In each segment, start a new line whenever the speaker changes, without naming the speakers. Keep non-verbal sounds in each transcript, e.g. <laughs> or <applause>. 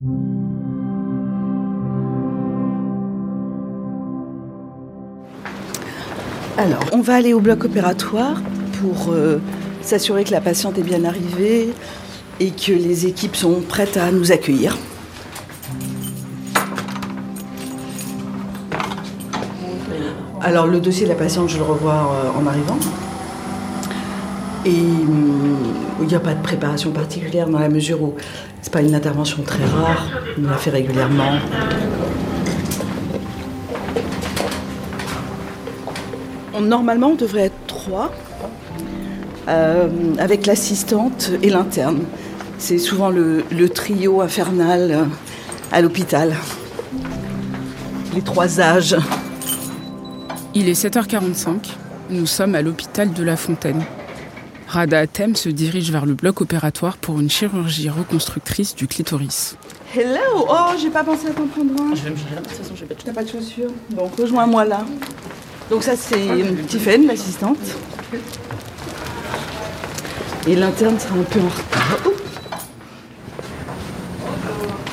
Alors, on va aller au bloc opératoire pour euh, s'assurer que la patiente est bien arrivée et que les équipes sont prêtes à nous accueillir. Alors, le dossier de la patiente, je le revois euh, en arrivant. Et hum, il n'y a pas de préparation particulière dans la mesure où c'est pas une intervention très rare, on la fait régulièrement. Normalement, on devrait être trois, euh, avec l'assistante et l'interne. C'est souvent le, le trio infernal euh, à l'hôpital. Les trois âges.
Il est 7h45. Nous sommes à l'hôpital de La Fontaine. Rada Atem se dirige vers le bloc opératoire pour une chirurgie reconstructrice du clitoris.
Hello Oh, j'ai pas pensé à t'en prendre un.
Je vais me changer là, de toute façon, je vais pas
T'as pas de chaussures Donc rejoins-moi là. Donc ça c'est Tiffen, l'assistante. Et l'interne sera un peu en retard.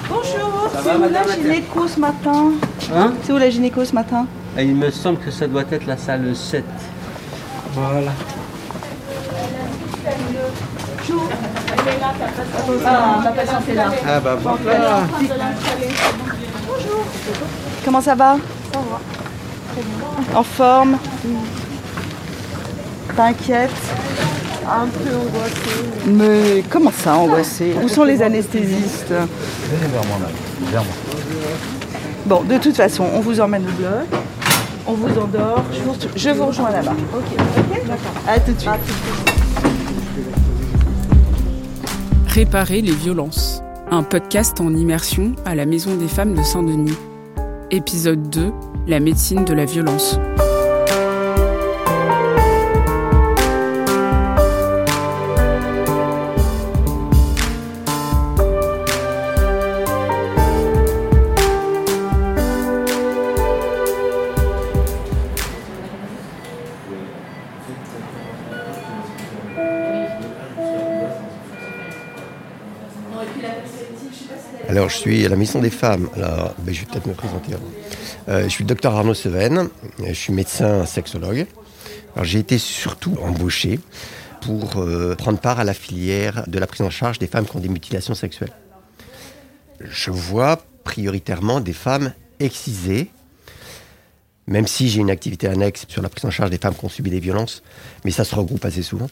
Bonjour, c'est où la gynéco ce matin
Hein
C'est où la gynéco ce matin
Et Il me semble que ça doit être la salle 7. Voilà.
Ah, ma patiente est là.
Ah bah voilà.
Comment ça va Ça va. En forme T'inquiète Un peu angoissée. Mais comment ça angoissée Où sont les anesthésistes
Venez vers moi, madame. Vers moi.
Bon, de toute façon, on vous emmène au bloc, on vous endort, je vous, je vous rejoins là-bas. Ok, ok D'accord. À tout de suite.
Réparer les violences. Un podcast en immersion à la Maison des femmes de Saint-Denis. Épisode 2. La médecine de la violence.
Je suis à la Maison des Femmes. Alors, ben, je vais peut-être me présenter. Euh, je suis le docteur Arnaud Seven. Je suis médecin sexologue. Alors, j'ai été surtout embauché pour euh, prendre part à la filière de la prise en charge des femmes qui ont des mutilations sexuelles. Je vois prioritairement des femmes excisées, même si j'ai une activité annexe sur la prise en charge des femmes qui ont subi des violences, mais ça se regroupe assez souvent.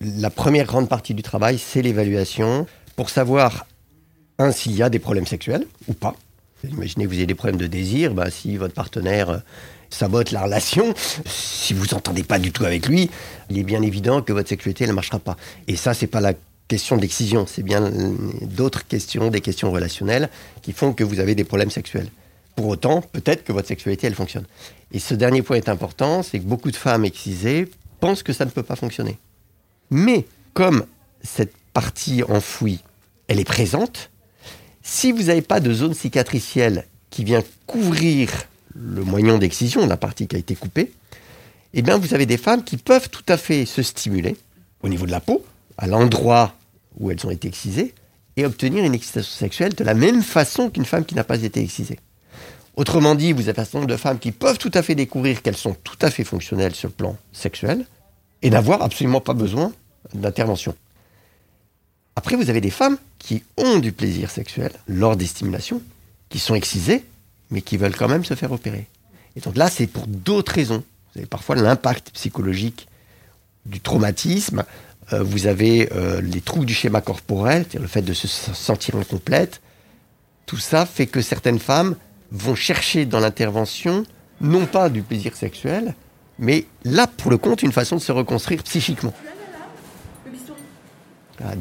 La première grande partie du travail, c'est l'évaluation pour savoir un, s'il y a des problèmes sexuels ou pas. Imaginez que vous ayez des problèmes de désir, bah, si votre partenaire euh, sabote la relation, si vous n'entendez pas du tout avec lui, il est bien évident que votre sexualité ne marchera pas. Et ça, c'est pas la question d'excision, c'est bien euh, d'autres questions, des questions relationnelles qui font que vous avez des problèmes sexuels. Pour autant, peut-être que votre sexualité, elle fonctionne. Et ce dernier point est important, c'est que beaucoup de femmes excisées pensent que ça ne peut pas fonctionner. Mais comme cette partie enfouie, elle est présente, si vous n'avez pas de zone cicatricielle qui vient couvrir le moignon d'excision, la partie qui a été coupée, eh bien vous avez des femmes qui peuvent tout à fait se stimuler au niveau de la peau, à l'endroit où elles ont été excisées, et obtenir une excitation sexuelle de la même façon qu'une femme qui n'a pas été excisée. Autrement dit, vous avez un certain nombre de femmes qui peuvent tout à fait découvrir qu'elles sont tout à fait fonctionnelles sur le plan sexuel, et n'avoir absolument pas besoin d'intervention. Après, vous avez des femmes qui ont du plaisir sexuel lors des stimulations, qui sont excisées, mais qui veulent quand même se faire opérer. Et donc là, c'est pour d'autres raisons. Vous avez parfois l'impact psychologique du traumatisme, euh, vous avez euh, les troubles du schéma corporel, c'est-à-dire le fait de se sentir incomplète. Tout ça fait que certaines femmes vont chercher dans l'intervention non pas du plaisir sexuel, mais là, pour le compte, une façon de se reconstruire psychiquement.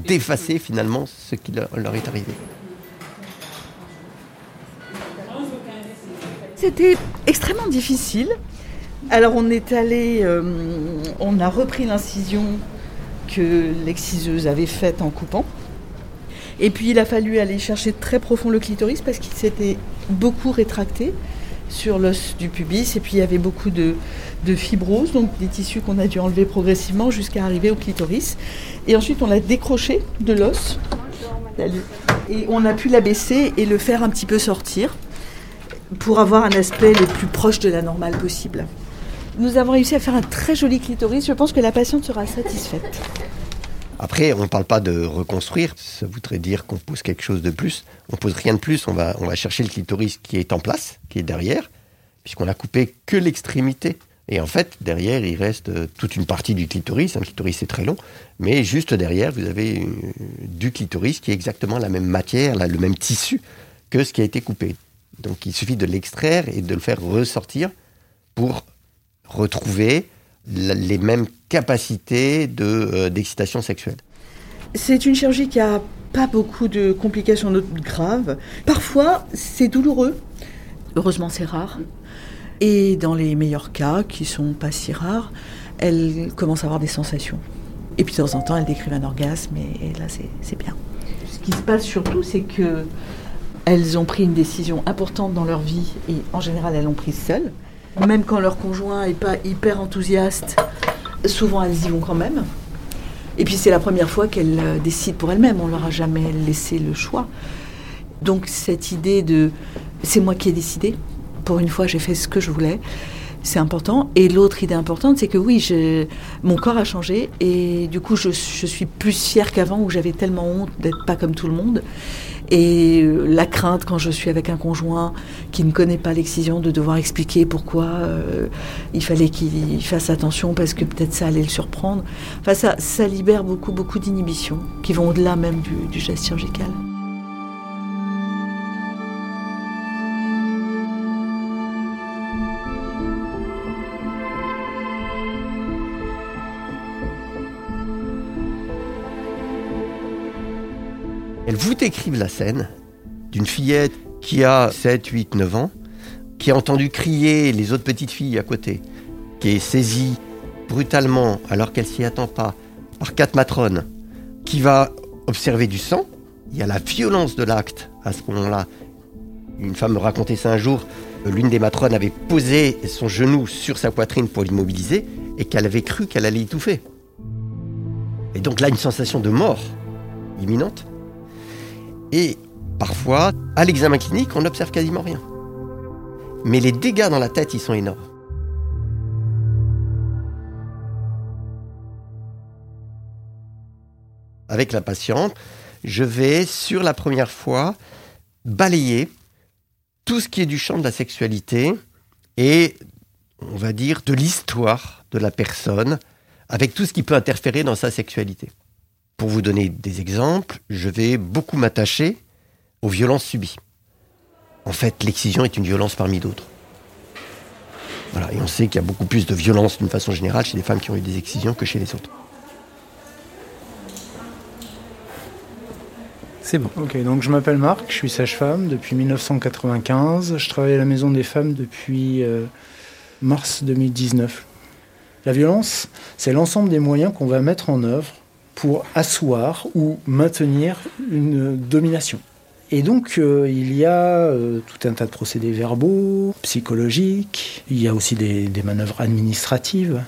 D'effacer finalement ce qui leur, leur est arrivé.
C'était extrêmement difficile. Alors on est allé, euh, on a repris l'incision que l'exciseuse avait faite en coupant. Et puis il a fallu aller chercher très profond le clitoris parce qu'il s'était beaucoup rétracté sur l'os du pubis et puis il y avait beaucoup de, de fibrose, donc des tissus qu'on a dû enlever progressivement jusqu'à arriver au clitoris. Et ensuite on l'a décroché de l'os. Et on a pu l'abaisser et le faire un petit peu sortir pour avoir un aspect le plus proche de la normale possible. Nous avons réussi à faire un très joli clitoris. Je pense que la patiente sera satisfaite.
Après, on ne parle pas de reconstruire. Ça voudrait dire qu'on pose quelque chose de plus. On pose rien de plus. On va, chercher le clitoris qui est en place, qui est derrière, puisqu'on a coupé que l'extrémité. Et en fait, derrière, il reste euh, toute une partie du clitoris. Un clitoris, c'est très long. Mais juste derrière, vous avez euh, du clitoris qui est exactement la même matière, le même tissu que ce qui a été coupé. Donc il suffit de l'extraire et de le faire ressortir pour retrouver les mêmes capacités euh, d'excitation sexuelle.
C'est une chirurgie qui a pas beaucoup de complications graves. Parfois, c'est douloureux. Heureusement, c'est rare. Et dans les meilleurs cas, qui sont pas si rares, elle commence à avoir des sensations. Et puis de temps en temps, elle décrivent un orgasme, et, là, c'est bien. Ce qui se passe surtout, c'est que elles ont pris une décision importante dans leur vie, et en général, elles l'ont prise seules. Même quand leur conjoint n'est pas hyper enthousiaste, souvent elles y vont quand même. Et puis c'est la première fois qu'elles euh, décident pour elles-mêmes, on leur a jamais laissé le choix. Donc cette idée de c'est moi qui ai décidé, pour une fois j'ai fait ce que je voulais, c'est important. Et l'autre idée importante, c'est que oui, mon corps a changé et du coup je, je suis plus fière qu'avant où j'avais tellement honte d'être pas comme tout le monde. Et euh, la crainte quand je suis avec un conjoint qui ne connaît pas l'excision de devoir expliquer pourquoi euh, il fallait qu'il fasse attention parce que peut-être ça allait le surprendre. Enfin, ça, libère beaucoup, beaucoup d'inhibitions qui vont au-delà même du, du geste chirurgical.
Elle vous décrivent la scène d'une fillette qui a 7, 8, 9 ans, qui a entendu crier les autres petites filles à côté, qui est saisie brutalement, alors qu'elle s'y attend pas, par quatre matrones, qui va observer du sang. Il y a la violence de l'acte à ce moment-là. Une femme me racontait ça un jour. L'une des matrones avait posé son genou sur sa poitrine pour l'immobiliser et qu'elle avait cru qu'elle allait étouffer. Et donc là, une sensation de mort imminente. Et parfois, à l'examen clinique, on n'observe quasiment rien. Mais les dégâts dans la tête, ils sont énormes. Avec la patiente, je vais, sur la première fois, balayer tout ce qui est du champ de la sexualité et, on va dire, de l'histoire de la personne, avec tout ce qui peut interférer dans sa sexualité. Pour vous donner des exemples, je vais beaucoup m'attacher aux violences subies. En fait, l'excision est une violence parmi d'autres. Voilà, et on sait qu'il y a beaucoup plus de violence d'une façon générale chez les femmes qui ont eu des excisions que chez les autres.
C'est bon. Ok, donc je m'appelle Marc, je suis sage-femme depuis 1995. Je travaille à la Maison des Femmes depuis euh, mars 2019. La violence, c'est l'ensemble des moyens qu'on va mettre en œuvre pour asseoir ou maintenir une domination. Et donc, euh, il y a euh, tout un tas de procédés verbaux, psychologiques, il y a aussi des, manœuvres administratives,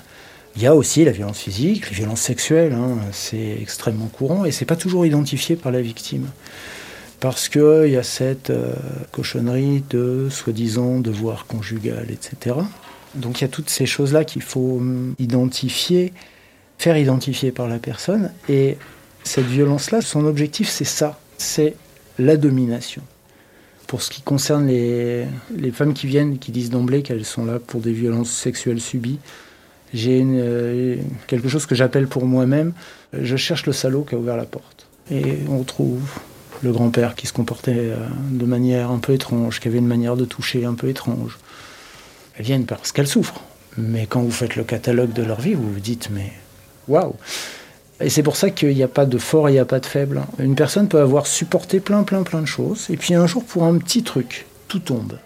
il y a aussi la violence physique, les violences sexuelles, hein, c'est extrêmement courant et c'est pas toujours identifié par la victime. Parce qu'il y a cette euh, cochonnerie de soi-disant devoir conjugal, etc. Donc il y a toutes ces choses-là qu'il faut hum, identifier faire identifier par la personne. Et cette violence-là, son objectif, c'est ça, c'est la domination. Pour ce qui concerne les, les femmes qui viennent, qui disent d'emblée qu'elles sont là pour des violences sexuelles subies, j'ai euh, quelque chose que j'appelle pour moi-même, je cherche le salaud qui a ouvert la porte. Et on retrouve le grand-père qui se comportait euh, de manière un peu étrange, qui avait une manière de toucher un peu étrange. Elles viennent parce qu'elles souffrent. Mais quand vous faites le catalogue de leur vie, vous vous dites, mais waouh et c'est pour ça qu'il n'y a pas de fort et il n'y a pas de faible. Une personne peut avoir supporté plein, plein, plein de choses, et puis un jour, pour un petit truc, tout tombe.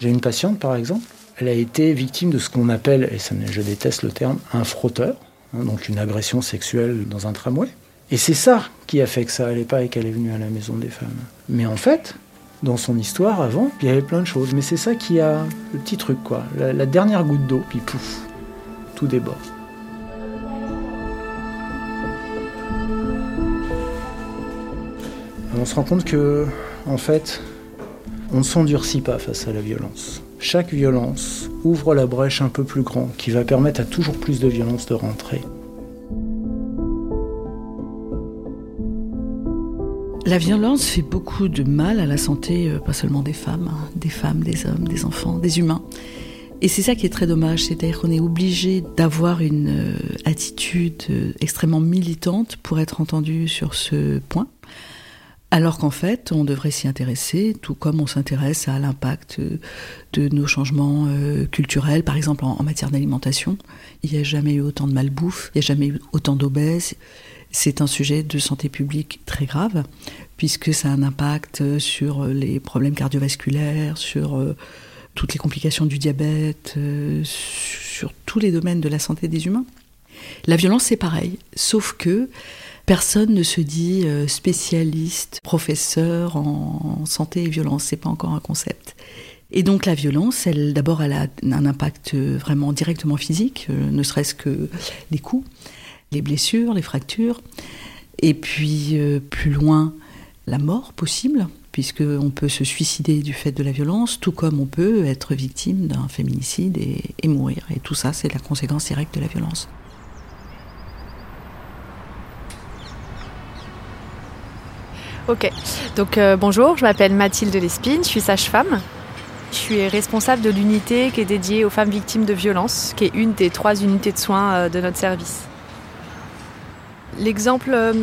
J'ai une patiente, par exemple, elle a été victime de ce qu'on appelle, et ça, je déteste le terme, un frotteur, hein, donc une agression sexuelle dans un tramway. Et c'est ça qui a fait que ça allait pas et qu'elle est venue à la maison des femmes. Mais en fait, dans son histoire avant, il y avait plein de choses. Mais c'est ça qui a le petit truc, quoi. La, la dernière goutte d'eau, puis pouf, tout déborde. On se rend compte que, en fait, on ne s'endurcit pas face à la violence. Chaque violence ouvre la brèche un peu plus grand qui va permettre à toujours plus de violence de rentrer.
La violence fait beaucoup de mal à la santé, euh, pas seulement des femmes, hein, des femmes, des hommes, des enfants, des humains. Et c'est ça qui est très dommage, c'est-à-dire qu'on est obligé d'avoir une euh, attitude euh, extrêmement militante pour être entendu sur ce point. Alors qu'en fait, on devrait s'y intéresser, tout comme on s'intéresse à l'impact de nos changements culturels, par exemple en, matière d'alimentation. Il n'y a jamais eu autant de malbouffe, il n'y a jamais eu autant d'obèses. C'est un sujet de santé publique très grave, puisque ça a un impact sur les problèmes cardiovasculaires, sur euh, toutes les complications du diabète, euh, sur tous les domaines de la santé des humains. La violence, c'est pareil, sauf que personne ne se dit euh, spécialiste, professeur en santé et violence, c'est pas encore un concept. Et donc la violence, elle d'abord, elle a un impact vraiment directement physique, ne serait-ce que les coups les blessures, les fractures, et puis euh, plus loin, la mort possible, puisqu'on peut se suicider du fait de la violence, tout comme on peut être victime d'un féminicide et, mourir. Et tout ça, c'est la conséquence directe de la violence.
Ok, donc euh, bonjour, je m'appelle Mathilde Lespine, je suis sage-femme. Je suis responsable de l'unité qui est dédiée aux femmes victimes de violences, qui est une des trois unités de soins euh, de notre service. L'exemple euh,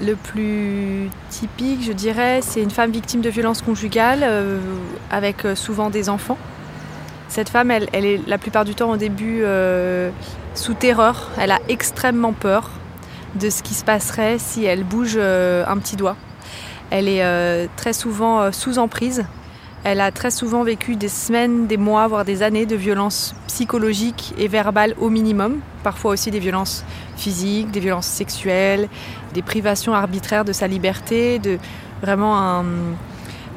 le plus typique, je dirais, c'est une femme victime de violences conjugales avec souvent des enfants. Cette femme, elle, est la plupart du temps au début sous terreur. Elle a extrêmement peur de ce qui se passerait si elle bouge un petit doigt. Elle est très souvent sous emprise. Elle a très souvent vécu des semaines, des mois, voire des années de violences psychologiques et verbales au minimum, parfois aussi des violences physiques, des violences sexuelles, des privations arbitraires de sa liberté, de vraiment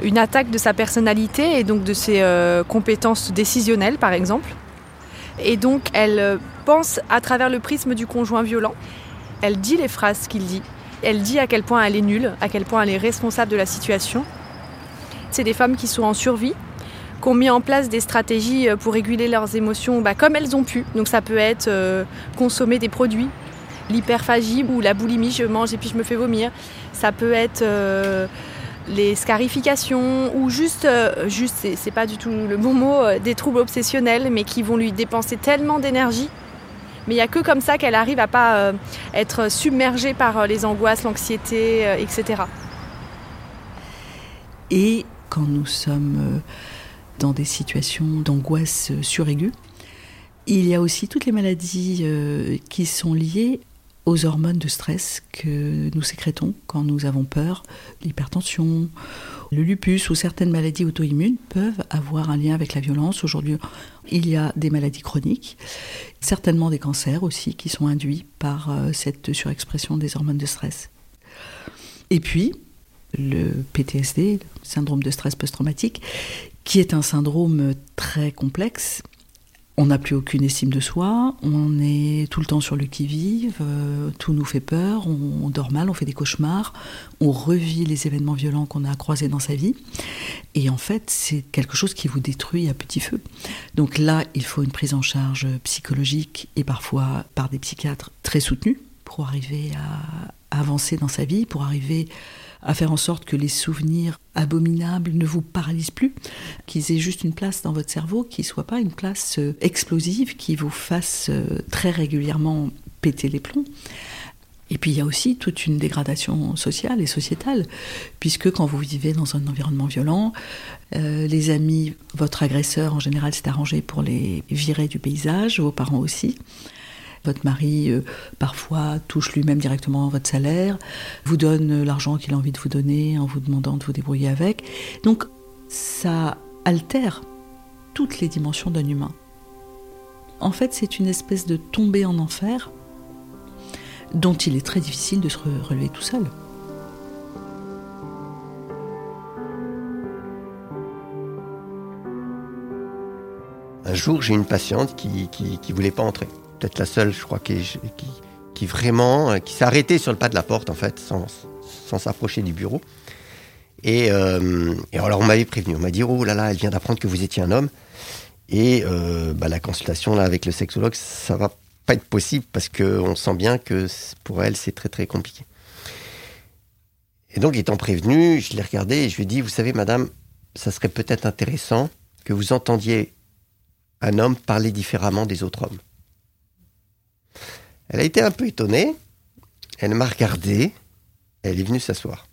une attaque de sa personnalité et donc de ses euh, compétences décisionnelles par exemple. Et donc elle euh, pense à travers le prisme du conjoint violent. Elle dit les phrases qu'il dit. Elle dit à quel point elle est nulle, à quel point elle est responsable de la situation. C'est des femmes qui sont en survie, qui ont mis en place des stratégies euh, pour réguler leurs émotions bah, comme elles ont pu. Donc ça peut être consommer des produits l'hyperphagie ou la boulimie, je mange et puis je me fais vomir. Ça peut être euh, les scarifications ou juste, euh, juste c'est pas du tout le bon mot, euh, des troubles obsessionnels, mais qui vont lui dépenser tellement d'énergie. Mais il n'y a que comme ça qu'elle arrive à pas être submergée par les angoisses, l'anxiété, etc.
Et quand nous sommes dans des situations d'angoisse suraiguë, il y a aussi toutes les maladies qui sont liées aux hormones de stress que nous sécrétons quand nous avons peur. L'hypertension, le lupus ou certaines maladies auto-immunes peuvent avoir un lien avec la violence. Aujourd'hui, il y a des maladies chroniques, certainement des cancers aussi qui sont induits par euh, cette surexpression des hormones de stress. Et puis, le PTSD, le syndrome de stress post-traumatique, qui est un syndrome très complexe on n'a plus aucune estime de soi, on est tout le temps sur le qui-vive, euh, tout nous fait peur, on, dort mal, on fait des cauchemars, on revit les événements violents qu'on a croisés dans sa vie. Et en fait, c'est quelque chose qui vous détruit à petit feu. Donc là, il faut une prise en charge psychologique et parfois par des psychiatres très soutenus pour arriver à avancer dans sa vie, pour arriver faire en sorte que les souvenirs abominables ne vous paralysent plus, qu'ils aient juste une place dans votre cerveau, qui ne soit pas une place euh, explosive, qui vous fasse euh, très régulièrement péter les plombs. Et puis il y a aussi toute une dégradation sociale et sociétale, puisque quand vous vivez dans un environnement violent, euh, les amis, votre agresseur en général s'est arrangé pour les virer du paysage, vos parents aussi. Votre mari, euh, parfois, touche lui-même directement votre salaire, vous donne l'argent qu'il a envie de vous donner en vous demandant de vous débrouiller avec. Donc, ça altère toutes les dimensions d'un humain. En fait, c'est une espèce de tombée en enfer dont il est très difficile de se relever tout seul.
Un jour, j'ai une patiente qui ne voulait pas entrer peut-être la seule, je crois, qui, qui, vraiment, euh, qui s'est arrêtée sur le pas de la porte, en fait, sans, s'approcher du bureau. Et, euh, et alors on m'avait prévenu, on m'a dit oh là là, elle vient d'apprendre que vous étiez un homme. Et euh, bah, la consultation là avec le sexologue, ça va pas être possible parce que on sent bien que pour elle c'est très très compliqué. Et donc étant prévenu, je l'ai regardé et je lui ai dit vous savez madame, ça serait peut-être intéressant que vous entendiez un homme parler différemment des autres hommes. Elle a été un peu étonnée, elle m'a regardé, elle est venue s'asseoir.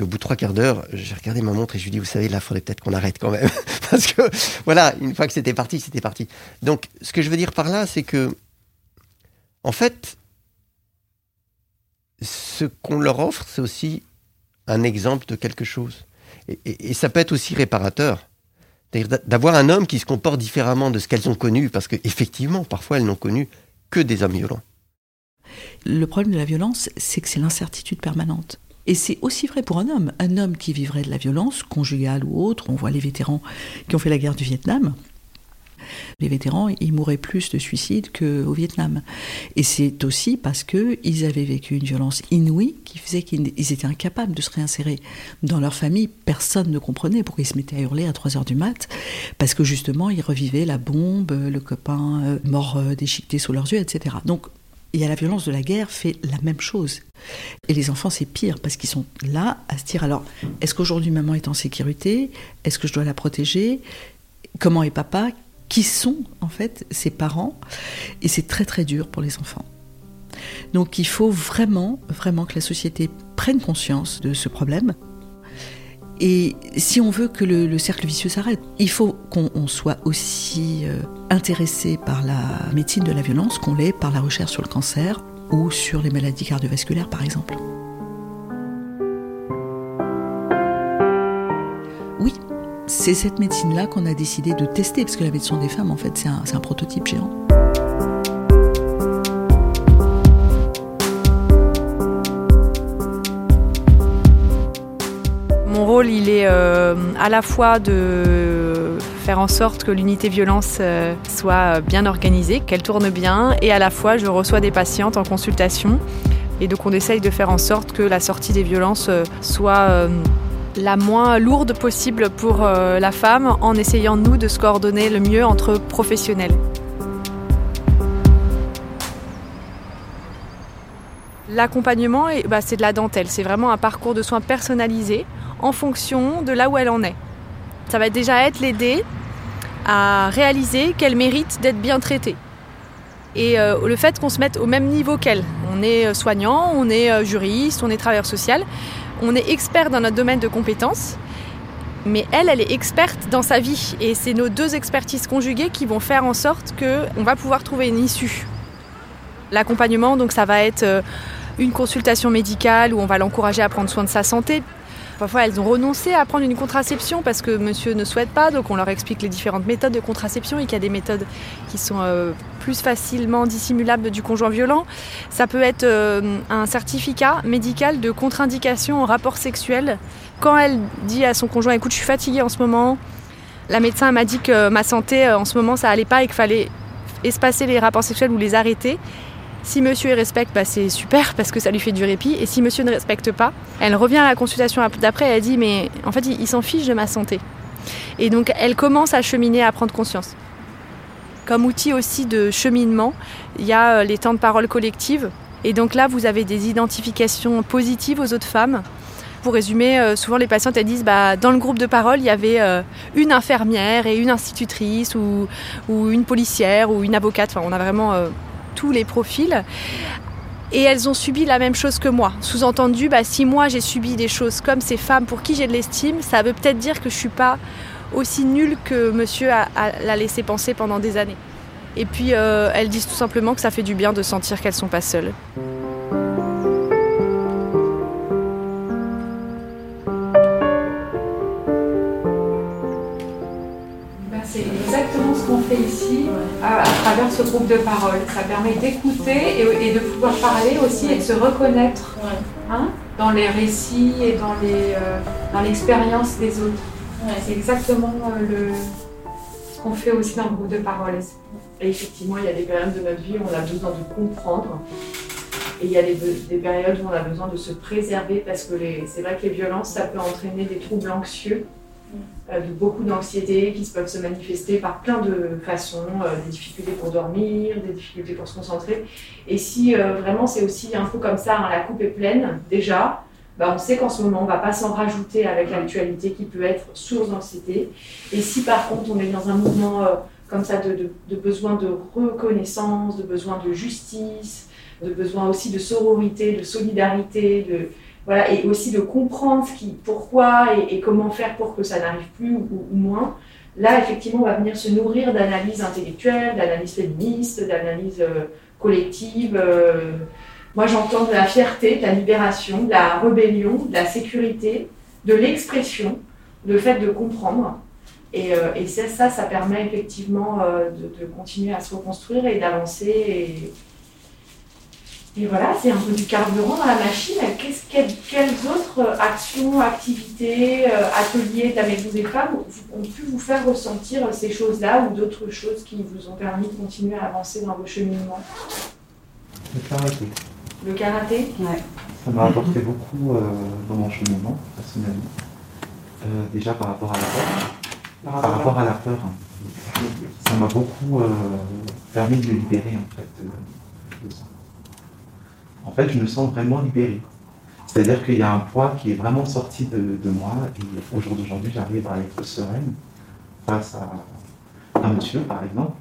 Au bout de trois quarts d'heure, j'ai regardé ma montre et je lui ai dit, vous savez, là, il faudrait peut-être qu'on arrête quand même. <laughs> Parce que, voilà, une fois que c'était parti, c'était parti. Donc, ce que je veux dire par là, c'est que, en fait, ce qu'on leur offre, c'est aussi un exemple de quelque chose. Et, et ça peut être aussi réparateur. C'est-à-dire d'avoir un homme qui se comporte différemment de ce qu'elles ont connu, parce qu'effectivement, parfois, elles n'ont connu que des hommes violents.
Le problème de la violence, c'est que c'est l'incertitude permanente. Et c'est aussi vrai pour un homme. Un homme qui vivrait de la violence, conjugale ou autre, on voit les vétérans qui ont fait la guerre du Vietnam. Les vétérans, ils mouraient plus de suicide qu'au Vietnam. Et c'est aussi parce qu'ils avaient vécu une violence inouïe qui faisait qu'ils étaient incapables de se réinsérer dans leur famille. Personne ne comprenait pourquoi ils se mettaient à hurler à 3 heures du mat. Parce que justement, ils revivaient la bombe, le copain euh, mort euh, déchiqueté sous leurs yeux, etc. Donc il y a la violence de la guerre fait la même chose. Et les enfants, c'est pire parce qu'ils sont là à se dire alors, est-ce qu'aujourd'hui maman est en sécurité? Est-ce que je dois la protéger? Comment est papa? Qui sont en fait ses parents Et c'est très très dur pour les enfants. Donc il faut vraiment, vraiment que la société prenne conscience de ce problème. Et si on veut que le, le cercle vicieux s'arrête, il faut qu'on soit aussi euh, intéressé par la médecine de la violence qu'on l'est par la recherche sur le cancer ou sur les maladies cardiovasculaires par exemple. Oui, c'est cette médecine-là qu'on a décidé de tester, parce que la médecine des femmes, en fait, c'est un, prototype géant.
Mon rôle, il est euh, à la fois de faire en sorte que l'unité violence euh, soit bien organisée, qu'elle tourne bien, et à la fois je reçois des patientes en consultation. Et donc on essaye de faire en sorte que la sortie des violences euh, soit la moins lourde possible pour euh, la femme en essayant nous de se coordonner le mieux entre professionnels. L'accompagnement, bah, c'est de la dentelle. C'est vraiment un parcours de soins personnalisé en fonction de là où elle en est. Ça va déjà être l'aider à réaliser qu'elle mérite d'être bien traitée. Et euh, le fait qu'on se mette au même niveau qu'elle. On est euh, soignant, on est euh, juriste, on est travailleur social, on est expert dans notre domaine de compétences. Mais elle, elle est experte dans sa vie. Et c'est nos deux expertises conjuguées qui vont faire en sorte qu'on va pouvoir trouver une issue. L'accompagnement, donc ça va être une consultation médicale où on va l'encourager à prendre soin de sa santé. Parfois, elles ont renoncé à prendre une contraception parce que monsieur ne souhaite pas, donc on leur explique les différentes méthodes de contraception et qu'il y a des méthodes qui sont euh, plus facilement dissimulables du conjoint violent. Ça peut être euh, un certificat médical de contre-indication en rapport sexuel. Quand elle dit à son conjoint, écoute, je suis fatiguée en ce moment, la médecin m'a dit que ma santé euh, en ce moment ça allait pas et qu'il fallait espacer les rapports sexuels ou les arrêter. Si monsieur respecte, bah c'est super parce que ça lui fait du répit. Et si monsieur ne respecte pas, elle revient à la consultation d'après elle dit mais en fait il, s'en fiche de ma santé. Et donc elle commence à cheminer, à prendre conscience. Comme outil aussi de cheminement, il y a euh, les temps de parole collective. Et donc là, vous avez des identifications positives aux autres femmes. Pour résumer, euh, souvent les patientes elles disent bah, dans le groupe de parole, il y avait euh, une infirmière et une institutrice ou, ou une policière ou une avocate. Enfin, on a vraiment tous les profils. Et elles ont subi la même chose que moi. Sous-entendu, bah, si moi j'ai subi des choses comme ces femmes pour qui j'ai de l'estime, ça veut peut-être dire que je suis pas aussi nulle que monsieur l'a laissé penser pendant des années. Et puis euh, elles disent tout simplement que ça fait du bien de sentir qu'elles sont pas seules.
Exactement ce qu'on fait ici à, à travers ce groupe de parole. Ça permet d'écouter et, et de pouvoir parler aussi et de se reconnaître hein, dans les récits et dans les, euh, dans l'expérience des autres. C'est exactement euh, le, ce qu'on fait aussi dans le groupe de parole.
Et effectivement, il y a des périodes de notre vie où on a besoin de comprendre
Et il y a des, des, périodes où on a besoin de se préserver parce que c'est vrai que les violences, ça peut entraîner des troubles anxieux, de beaucoup d'anxiété qui peuvent se manifester par plein de façons, euh, des difficultés pour dormir, des difficultés pour se concentrer. Et si euh, vraiment c'est aussi un peu comme ça, hein, la coupe est pleine déjà, bah, on sait qu'en ce moment on ne va pas s'en rajouter avec l'actualité qui peut être source d'anxiété. Et si par contre on est dans un mouvement comme ça de, de, besoin de reconnaissance, de besoin de justice, de besoin aussi de sororité, de solidarité, de, voilà, et aussi de comprendre pourquoi et, comment faire pour que ça n'arrive plus ou, moins. Là, effectivement, on va venir se nourrir d'analyses intellectuelles, d'analyses féministes, d'analyses euh, collectives. Euh. moi, j'entends de la fierté, de la libération, de la rébellion, de la sécurité, de l'expression, le fait de comprendre. Et, euh, ça, ça, permet effectivement de, de, continuer à se reconstruire et d'avancer. Et voilà, c'est un peu du carburant dans la machine. quelles, autres actions, activités, euh, ateliers d'Amélie et femmes ont pu vous faire ressentir ces choses-là ou d'autres choses qui vous ont permis de continuer à avancer dans vos cheminements?
Le karaté.
Le karaté?
Ouais. Ça m'a apporté beaucoup euh, dans mon cheminement, personnellement. Euh, déjà par rapport à la peur. Par, rapport à la peur. Ça m'a beaucoup permis de me libérer en fait fait, je me sens vraiment libéré. C'est-à-dire qu'il y a un poids qui est vraiment sorti de, moi et au jour d'aujourd'hui, j'arrive à être sereine face à un monsieur, par exemple.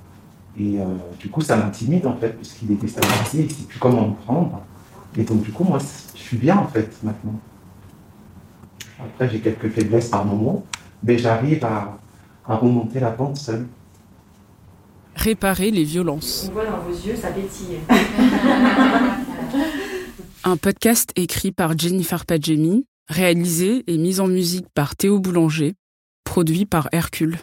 Et euh, du coup, ça m'intimide en fait, puisqu'il est déstabilisé, il ne sait plus comment me prendre. Et donc, du coup, moi, je suis bien en fait maintenant. Après, j'ai quelques faiblesses par moment, mais j'arrive à, à remonter la pente seule.
Réparer les violences.
On voit dans vos yeux, ça bétille. <laughs>
Un podcast écrit par Jennifer Padjemi, réalisé et mis en musique par Théo Boulanger, produit par Hercule.